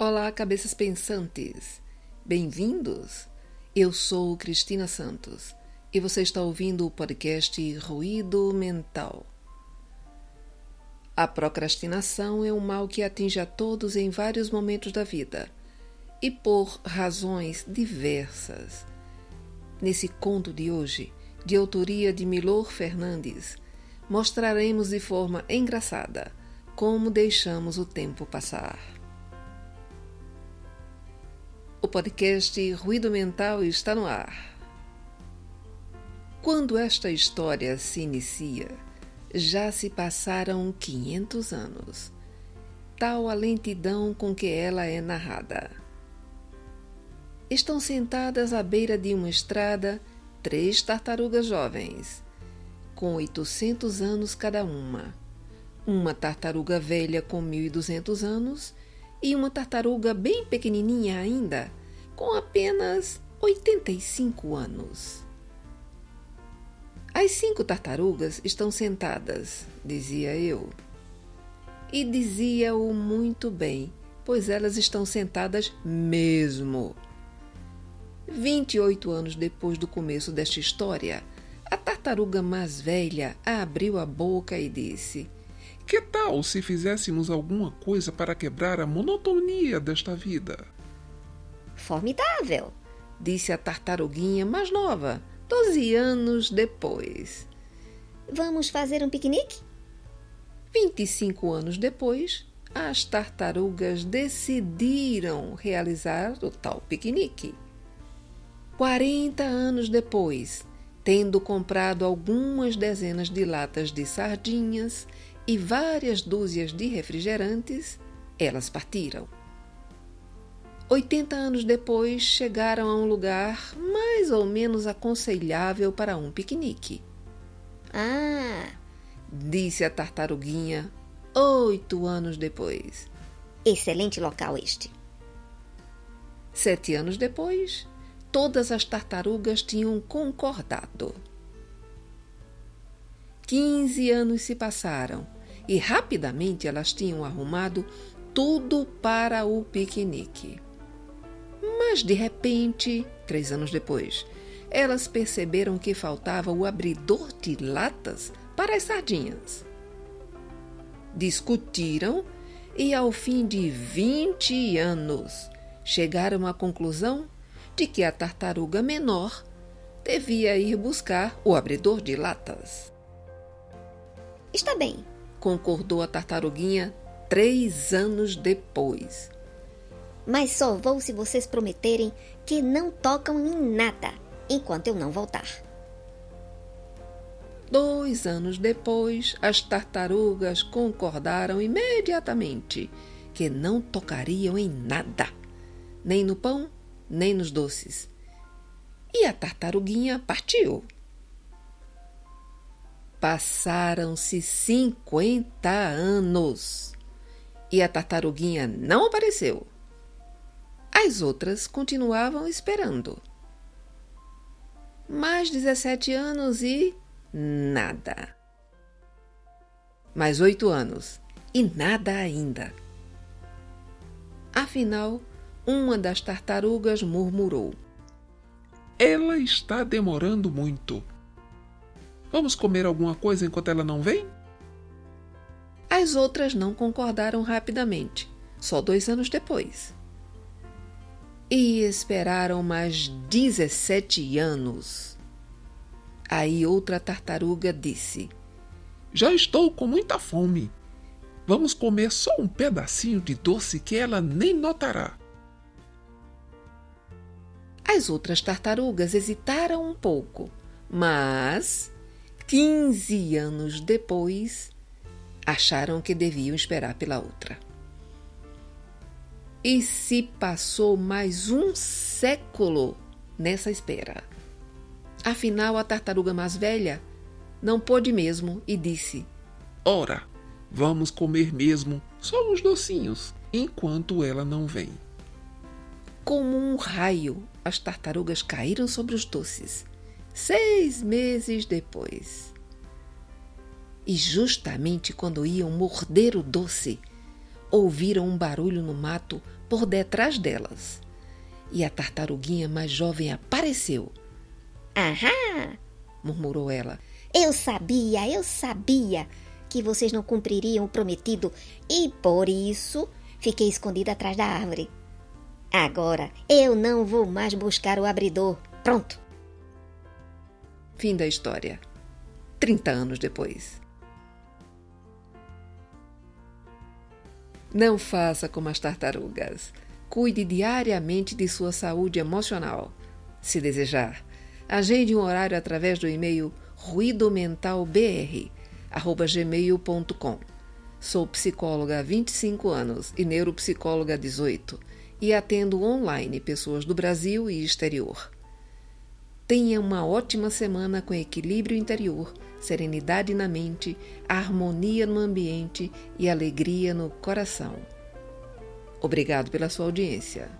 Olá, cabeças pensantes! Bem-vindos! Eu sou Cristina Santos e você está ouvindo o podcast Ruído Mental. A procrastinação é um mal que atinge a todos em vários momentos da vida e por razões diversas. Nesse conto de hoje, de autoria de Milor Fernandes, mostraremos de forma engraçada como deixamos o tempo passar. O podcast Ruído Mental está no ar. Quando esta história se inicia, já se passaram 500 anos. Tal a lentidão com que ela é narrada. Estão sentadas à beira de uma estrada três tartarugas jovens, com 800 anos cada uma. Uma tartaruga velha com 1.200 anos e uma tartaruga bem pequenininha ainda, com apenas 85 anos. As cinco tartarugas estão sentadas, dizia eu. E dizia-o muito bem, pois elas estão sentadas mesmo. 28 anos depois do começo desta história, a tartaruga mais velha abriu a boca e disse: que tal se fizéssemos alguma coisa para quebrar a monotonia desta vida? Formidável! Disse a tartaruguinha mais nova, doze anos depois. Vamos fazer um piquenique? Vinte e cinco anos depois, as tartarugas decidiram realizar o tal piquenique. Quarenta anos depois, tendo comprado algumas dezenas de latas de sardinhas e várias dúzias de refrigerantes, elas partiram. Oitenta anos depois, chegaram a um lugar mais ou menos aconselhável para um piquenique. Ah! Disse a tartaruguinha oito anos depois. Excelente local este. Sete anos depois, todas as tartarugas tinham concordado. Quinze anos se passaram e rapidamente elas tinham arrumado tudo para o piquenique. Mas de repente, três anos depois, elas perceberam que faltava o abridor de latas para as sardinhas. Discutiram e, ao fim de 20 anos, chegaram à conclusão de que a tartaruga menor devia ir buscar o abridor de latas. Está bem, concordou a tartaruguinha três anos depois. Mas só vou se vocês prometerem que não tocam em nada enquanto eu não voltar. Dois anos depois, as tartarugas concordaram imediatamente que não tocariam em nada, nem no pão, nem nos doces. E a tartaruguinha partiu. Passaram-se 50 anos e a tartaruguinha não apareceu. As outras continuavam esperando. Mais 17 anos e nada. Mais oito anos e nada ainda. Afinal, uma das tartarugas murmurou: Ela está demorando muito. Vamos comer alguma coisa enquanto ela não vem? As outras não concordaram rapidamente, só dois anos depois. E esperaram mais 17 anos. Aí outra tartaruga disse: Já estou com muita fome. Vamos comer só um pedacinho de doce que ela nem notará. As outras tartarugas hesitaram um pouco, mas 15 anos depois, acharam que deviam esperar pela outra. E se passou mais um século nessa espera. Afinal, a tartaruga mais velha não pôde mesmo e disse: Ora, vamos comer mesmo só uns docinhos enquanto ela não vem. Como um raio, as tartarugas caíram sobre os doces seis meses depois. E justamente quando iam morder o doce, ouviram um barulho no mato por detrás delas. E a tartaruguinha mais jovem apareceu. Ahá! murmurou ela. Eu sabia, eu sabia que vocês não cumpririam o prometido e por isso fiquei escondida atrás da árvore. Agora eu não vou mais buscar o abridor. Pronto. Fim da história. 30 anos depois. Não faça como as tartarugas. Cuide diariamente de sua saúde emocional. Se desejar, agende um horário através do e-mail ruidomentalbr@gmail.com. Sou psicóloga há 25 anos e neuropsicóloga há 18 e atendo online pessoas do Brasil e exterior. Tenha uma ótima semana com equilíbrio interior, serenidade na mente, harmonia no ambiente e alegria no coração. Obrigado pela sua audiência.